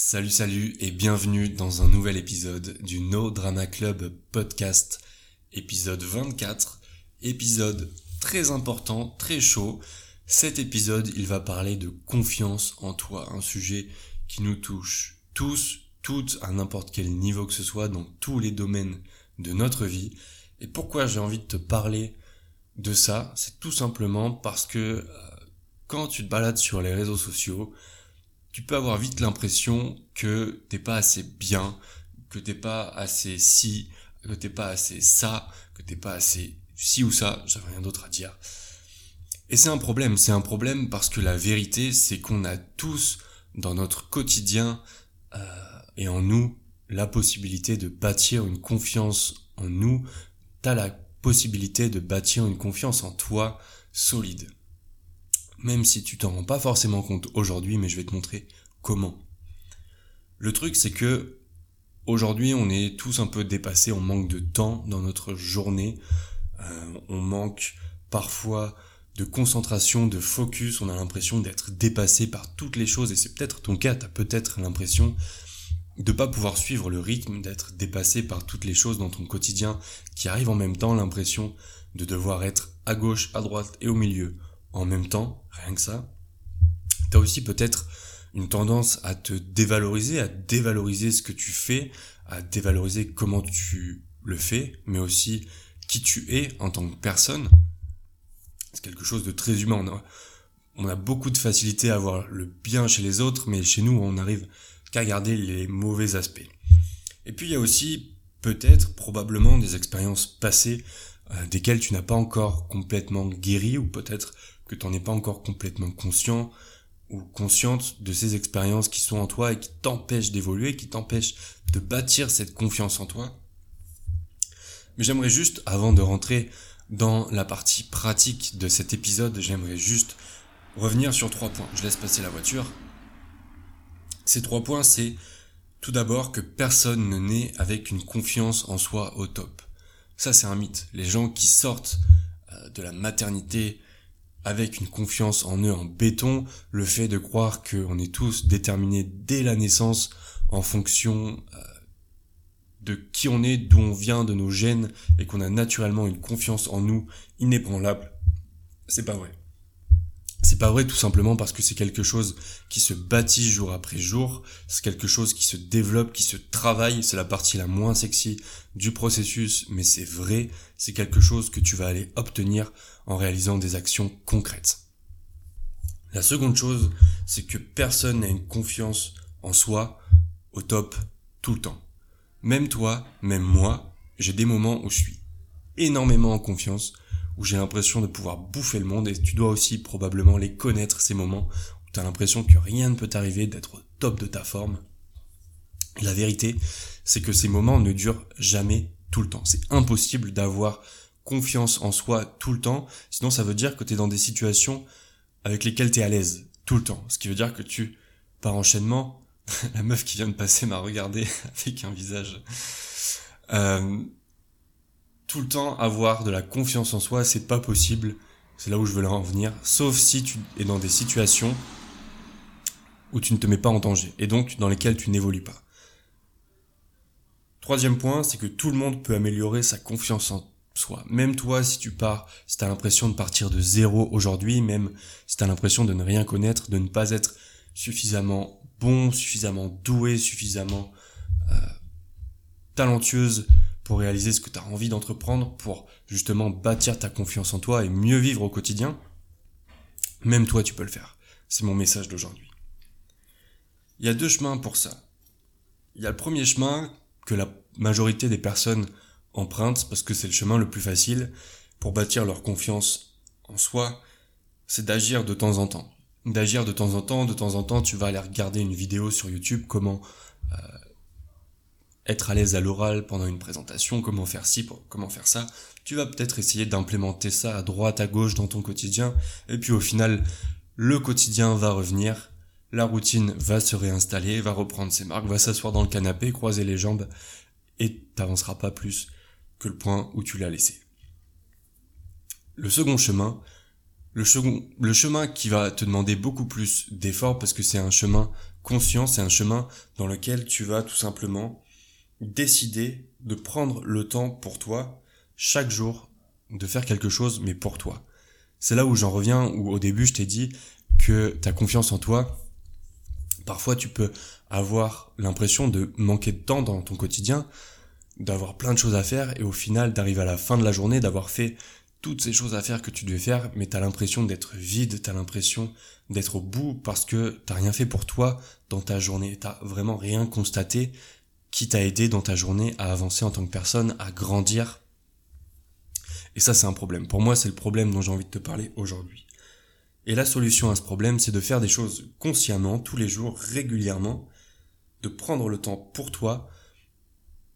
Salut salut et bienvenue dans un nouvel épisode du No Drama Club podcast, épisode 24, épisode très important, très chaud. Cet épisode, il va parler de confiance en toi, un sujet qui nous touche tous, toutes, à n'importe quel niveau que ce soit, dans tous les domaines de notre vie. Et pourquoi j'ai envie de te parler de ça? C'est tout simplement parce que euh, quand tu te balades sur les réseaux sociaux, tu peux avoir vite l'impression que t'es pas assez bien, que t'es pas assez si, que t'es pas assez ça, que t'es pas assez ci ou ça, j'avais rien d'autre à dire. Et c'est un problème, c'est un problème parce que la vérité, c'est qu'on a tous dans notre quotidien euh, et en nous la possibilité de bâtir une confiance en nous, t'as la possibilité de bâtir une confiance en toi solide même si tu t'en rends pas forcément compte aujourd'hui, mais je vais te montrer comment. Le truc, c'est que aujourd'hui, on est tous un peu dépassés, on manque de temps dans notre journée, euh, on manque parfois de concentration, de focus, on a l'impression d'être dépassé par toutes les choses, et c'est peut-être ton cas, tu as peut-être l'impression de pas pouvoir suivre le rythme, d'être dépassé par toutes les choses dans ton quotidien qui arrivent en même temps, l'impression de devoir être à gauche, à droite et au milieu, en même temps, rien que ça, t'as aussi peut-être une tendance à te dévaloriser, à dévaloriser ce que tu fais, à dévaloriser comment tu le fais, mais aussi qui tu es en tant que personne. C'est quelque chose de très humain. On a, on a beaucoup de facilité à voir le bien chez les autres, mais chez nous, on n'arrive qu'à garder les mauvais aspects. Et puis il y a aussi peut-être, probablement, des expériences passées euh, desquelles tu n'as pas encore complètement guéri, ou peut-être que tu n'en es pas encore complètement conscient ou consciente de ces expériences qui sont en toi et qui t'empêchent d'évoluer, qui t'empêchent de bâtir cette confiance en toi. Mais j'aimerais juste, avant de rentrer dans la partie pratique de cet épisode, j'aimerais juste revenir sur trois points. Je laisse passer la voiture. Ces trois points, c'est tout d'abord que personne ne naît avec une confiance en soi au top. Ça, c'est un mythe. Les gens qui sortent euh, de la maternité, avec une confiance en eux en béton, le fait de croire qu'on est tous déterminés dès la naissance en fonction euh, de qui on est, d'où on vient, de nos gènes, et qu'on a naturellement une confiance en nous inébranlable, c'est pas vrai. C'est pas vrai tout simplement parce que c'est quelque chose qui se bâtit jour après jour, c'est quelque chose qui se développe, qui se travaille, c'est la partie la moins sexy du processus, mais c'est vrai, c'est quelque chose que tu vas aller obtenir en réalisant des actions concrètes. La seconde chose, c'est que personne n'a une confiance en soi au top tout le temps. Même toi, même moi, j'ai des moments où je suis énormément en confiance, où j'ai l'impression de pouvoir bouffer le monde et tu dois aussi probablement les connaître ces moments où tu l'impression que rien ne peut t'arriver, d'être au top de ta forme. la vérité, c'est que ces moments ne durent jamais tout le temps. C'est impossible d'avoir confiance en soi tout le temps, sinon ça veut dire que tu es dans des situations avec lesquelles tu es à l'aise tout le temps. Ce qui veut dire que tu, par enchaînement, la meuf qui vient de passer m'a regardé avec un visage. Euh, tout le temps avoir de la confiance en soi, c'est pas possible. C'est là où je veux en venir. Sauf si tu es dans des situations où tu ne te mets pas en danger et donc dans lesquelles tu n'évolues pas. Troisième point, c'est que tout le monde peut améliorer sa confiance en soi. Même toi, si tu pars, si tu as l'impression de partir de zéro aujourd'hui, même si tu as l'impression de ne rien connaître, de ne pas être suffisamment bon, suffisamment doué, suffisamment euh, talentueuse pour réaliser ce que tu as envie d'entreprendre, pour justement bâtir ta confiance en toi et mieux vivre au quotidien, même toi tu peux le faire. C'est mon message d'aujourd'hui. Il y a deux chemins pour ça. Il y a le premier chemin que la majorité des personnes empruntent parce que c'est le chemin le plus facile pour bâtir leur confiance en soi, c'est d'agir de temps en temps. D'agir de temps en temps, de temps en temps, tu vas aller regarder une vidéo sur YouTube, comment euh, être à l'aise à l'oral pendant une présentation, comment faire ci, comment faire ça. Tu vas peut-être essayer d'implémenter ça à droite, à gauche dans ton quotidien, et puis au final, le quotidien va revenir, la routine va se réinstaller, va reprendre ses marques, va s'asseoir dans le canapé, croiser les jambes, et t'avanceras pas plus que le point où tu l'as laissé. Le second chemin, Le, le chemin qui va te demander beaucoup plus d'efforts parce que c'est un chemin conscient, c'est un chemin dans lequel tu vas tout simplement décider de prendre le temps pour toi chaque jour de faire quelque chose mais pour toi. C'est là où j'en reviens où au début je t'ai dit que ta confiance en toi parfois tu peux avoir l'impression de manquer de temps dans ton quotidien, d'avoir plein de choses à faire et au final d'arriver à la fin de la journée d'avoir fait toutes ces choses à faire que tu devais faire, mais t'as l'impression d'être vide, t'as l'impression d'être au bout parce que t'as rien fait pour toi dans ta journée, t'as vraiment rien constaté qui t'a aidé dans ta journée à avancer en tant que personne, à grandir? Et ça, c'est un problème. Pour moi, c'est le problème dont j'ai envie de te parler aujourd'hui. Et la solution à ce problème, c'est de faire des choses consciemment, tous les jours, régulièrement, de prendre le temps pour toi,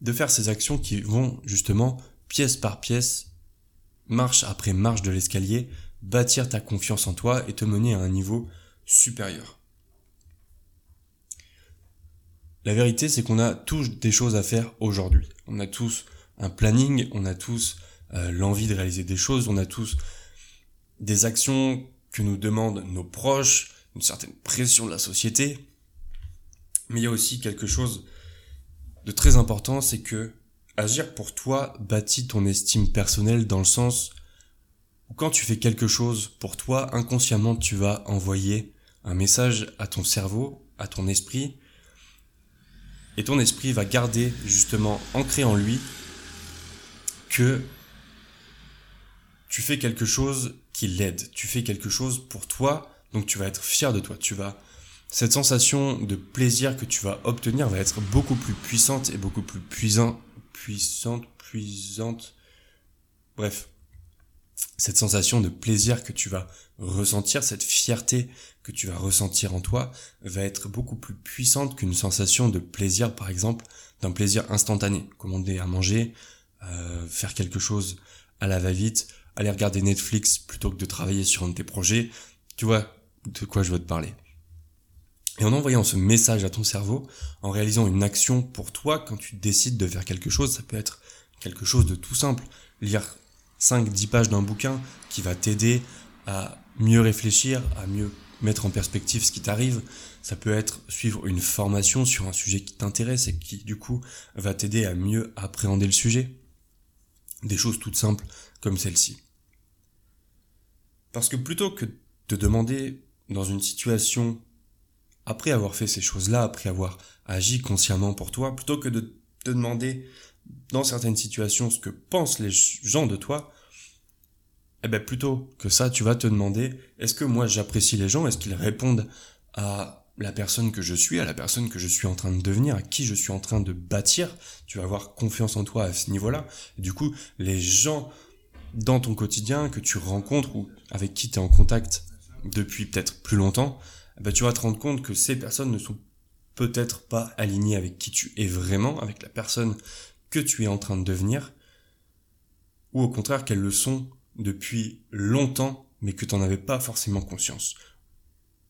de faire ces actions qui vont justement, pièce par pièce, marche après marche de l'escalier, bâtir ta confiance en toi et te mener à un niveau supérieur. La vérité, c'est qu'on a tous des choses à faire aujourd'hui. On a tous un planning, on a tous euh, l'envie de réaliser des choses, on a tous des actions que nous demandent nos proches, une certaine pression de la société. Mais il y a aussi quelque chose de très important, c'est que agir pour toi bâtit ton estime personnelle dans le sens où quand tu fais quelque chose pour toi, inconsciemment tu vas envoyer un message à ton cerveau, à ton esprit, et ton esprit va garder justement ancré en lui que tu fais quelque chose qui l'aide, tu fais quelque chose pour toi, donc tu vas être fier de toi, tu vas cette sensation de plaisir que tu vas obtenir va être beaucoup plus puissante et beaucoup plus puissant, puissante, puissante. Bref, cette sensation de plaisir que tu vas ressentir, cette fierté que tu vas ressentir en toi, va être beaucoup plus puissante qu'une sensation de plaisir, par exemple, d'un plaisir instantané, commander à manger, euh, faire quelque chose à la va-vite, aller regarder Netflix plutôt que de travailler sur un de tes projets. Tu vois de quoi je veux te parler. Et en envoyant ce message à ton cerveau, en réalisant une action pour toi, quand tu décides de faire quelque chose, ça peut être quelque chose de tout simple. Lire 5-10 pages d'un bouquin qui va t'aider à mieux réfléchir, à mieux mettre en perspective ce qui t'arrive. Ça peut être suivre une formation sur un sujet qui t'intéresse et qui du coup va t'aider à mieux appréhender le sujet. Des choses toutes simples comme celle-ci. Parce que plutôt que de demander dans une situation, après avoir fait ces choses-là, après avoir agi consciemment pour toi, plutôt que de te demander dans certaines situations ce que pensent les gens de toi, eh ben plutôt que ça, tu vas te demander est-ce que moi j'apprécie les gens, est-ce qu'ils répondent à la personne que je suis, à la personne que je suis en train de devenir, à qui je suis en train de bâtir? Tu vas avoir confiance en toi à ce niveau-là. Du coup, les gens dans ton quotidien que tu rencontres ou avec qui tu es en contact depuis peut-être plus longtemps, eh ben tu vas te rendre compte que ces personnes ne sont peut-être pas alignées avec qui tu es vraiment, avec la personne que tu es en train de devenir, ou au contraire qu'elles le sont depuis longtemps, mais que tu n'en avais pas forcément conscience.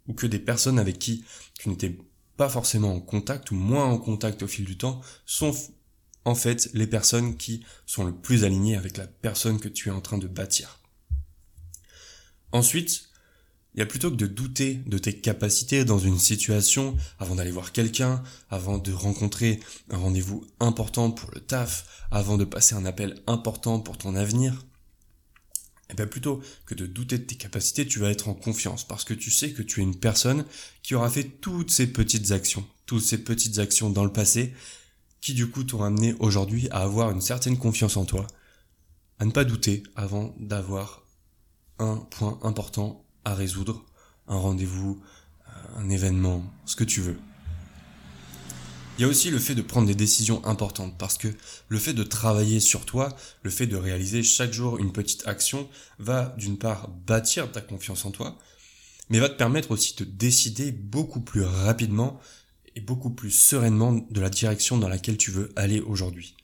Ou que des personnes avec qui tu n'étais pas forcément en contact, ou moins en contact au fil du temps, sont en fait les personnes qui sont le plus alignées avec la personne que tu es en train de bâtir. Ensuite, il y a plutôt que de douter de tes capacités dans une situation avant d'aller voir quelqu'un, avant de rencontrer un rendez-vous important pour le taf, avant de passer un appel important pour ton avenir, et eh bien plutôt que de douter de tes capacités, tu vas être en confiance parce que tu sais que tu es une personne qui aura fait toutes ces petites actions, toutes ces petites actions dans le passé qui du coup t'ont amené aujourd'hui à avoir une certaine confiance en toi, à ne pas douter avant d'avoir un point important à résoudre, un rendez-vous, un événement, ce que tu veux. Il y a aussi le fait de prendre des décisions importantes parce que le fait de travailler sur toi, le fait de réaliser chaque jour une petite action va d'une part bâtir ta confiance en toi, mais va te permettre aussi de décider beaucoup plus rapidement et beaucoup plus sereinement de la direction dans laquelle tu veux aller aujourd'hui.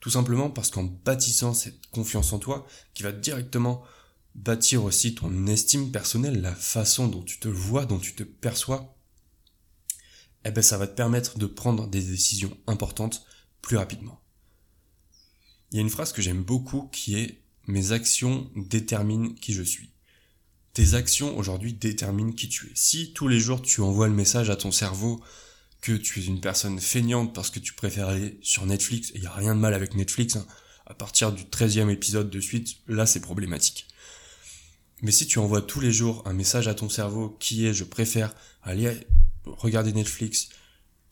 Tout simplement parce qu'en bâtissant cette confiance en toi, qui va directement bâtir aussi ton estime personnelle, la façon dont tu te vois, dont tu te perçois, eh ben ça va te permettre de prendre des décisions importantes plus rapidement. Il y a une phrase que j'aime beaucoup qui est mes actions déterminent qui je suis. tes actions aujourd'hui déterminent qui tu es. Si tous les jours tu envoies le message à ton cerveau que tu es une personne feignante parce que tu préfères aller sur Netflix, et il n'y a rien de mal avec Netflix, hein, à partir du 13e épisode de suite, là c'est problématique. Mais si tu envoies tous les jours un message à ton cerveau qui est je préfère aller regarder Netflix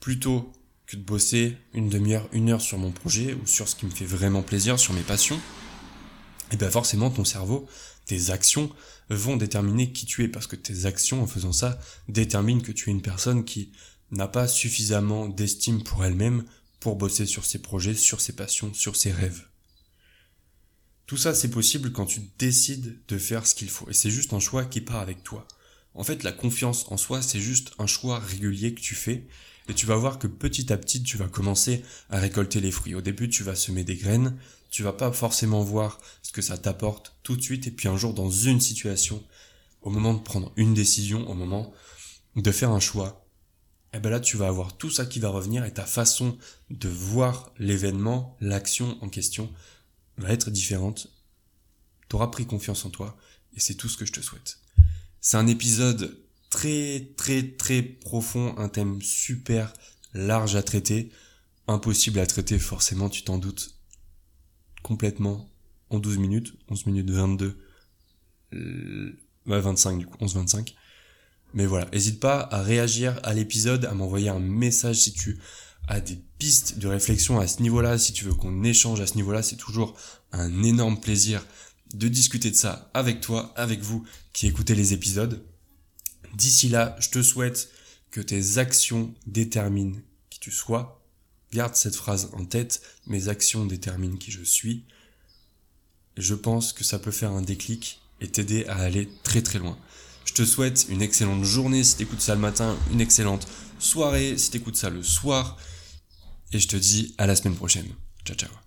plutôt que de bosser une demi-heure, une heure sur mon projet ou sur ce qui me fait vraiment plaisir, sur mes passions, et eh bien forcément ton cerveau, tes actions vont déterminer qui tu es parce que tes actions en faisant ça déterminent que tu es une personne qui n'a pas suffisamment d'estime pour elle-même pour bosser sur ses projets, sur ses passions, sur ses rêves. Tout ça, c'est possible quand tu décides de faire ce qu'il faut. Et c'est juste un choix qui part avec toi. En fait, la confiance en soi, c'est juste un choix régulier que tu fais. Et tu vas voir que petit à petit, tu vas commencer à récolter les fruits. Au début, tu vas semer des graines. Tu vas pas forcément voir ce que ça t'apporte tout de suite. Et puis un jour, dans une situation, au moment de prendre une décision, au moment de faire un choix, et eh ben là, tu vas avoir tout ça qui va revenir et ta façon de voir l'événement, l'action en question va être différente. Tu auras pris confiance en toi et c'est tout ce que je te souhaite. C'est un épisode très très très profond, un thème super large à traiter, impossible à traiter forcément, tu t'en doutes, complètement en 12 minutes, 11 minutes 22, euh, 25 du coup, 11-25. Mais voilà, n'hésite pas à réagir à l'épisode, à m'envoyer un message si tu à des pistes de réflexion à ce niveau-là, si tu veux qu'on échange à ce niveau-là, c'est toujours un énorme plaisir de discuter de ça avec toi, avec vous qui écoutez les épisodes. D'ici là, je te souhaite que tes actions déterminent qui tu sois. Garde cette phrase en tête, mes actions déterminent qui je suis. Je pense que ça peut faire un déclic et t'aider à aller très très loin. Je te souhaite une excellente journée si t'écoutes ça le matin, une excellente soirée si t'écoutes ça le soir. Et je te dis à la semaine prochaine. Ciao ciao.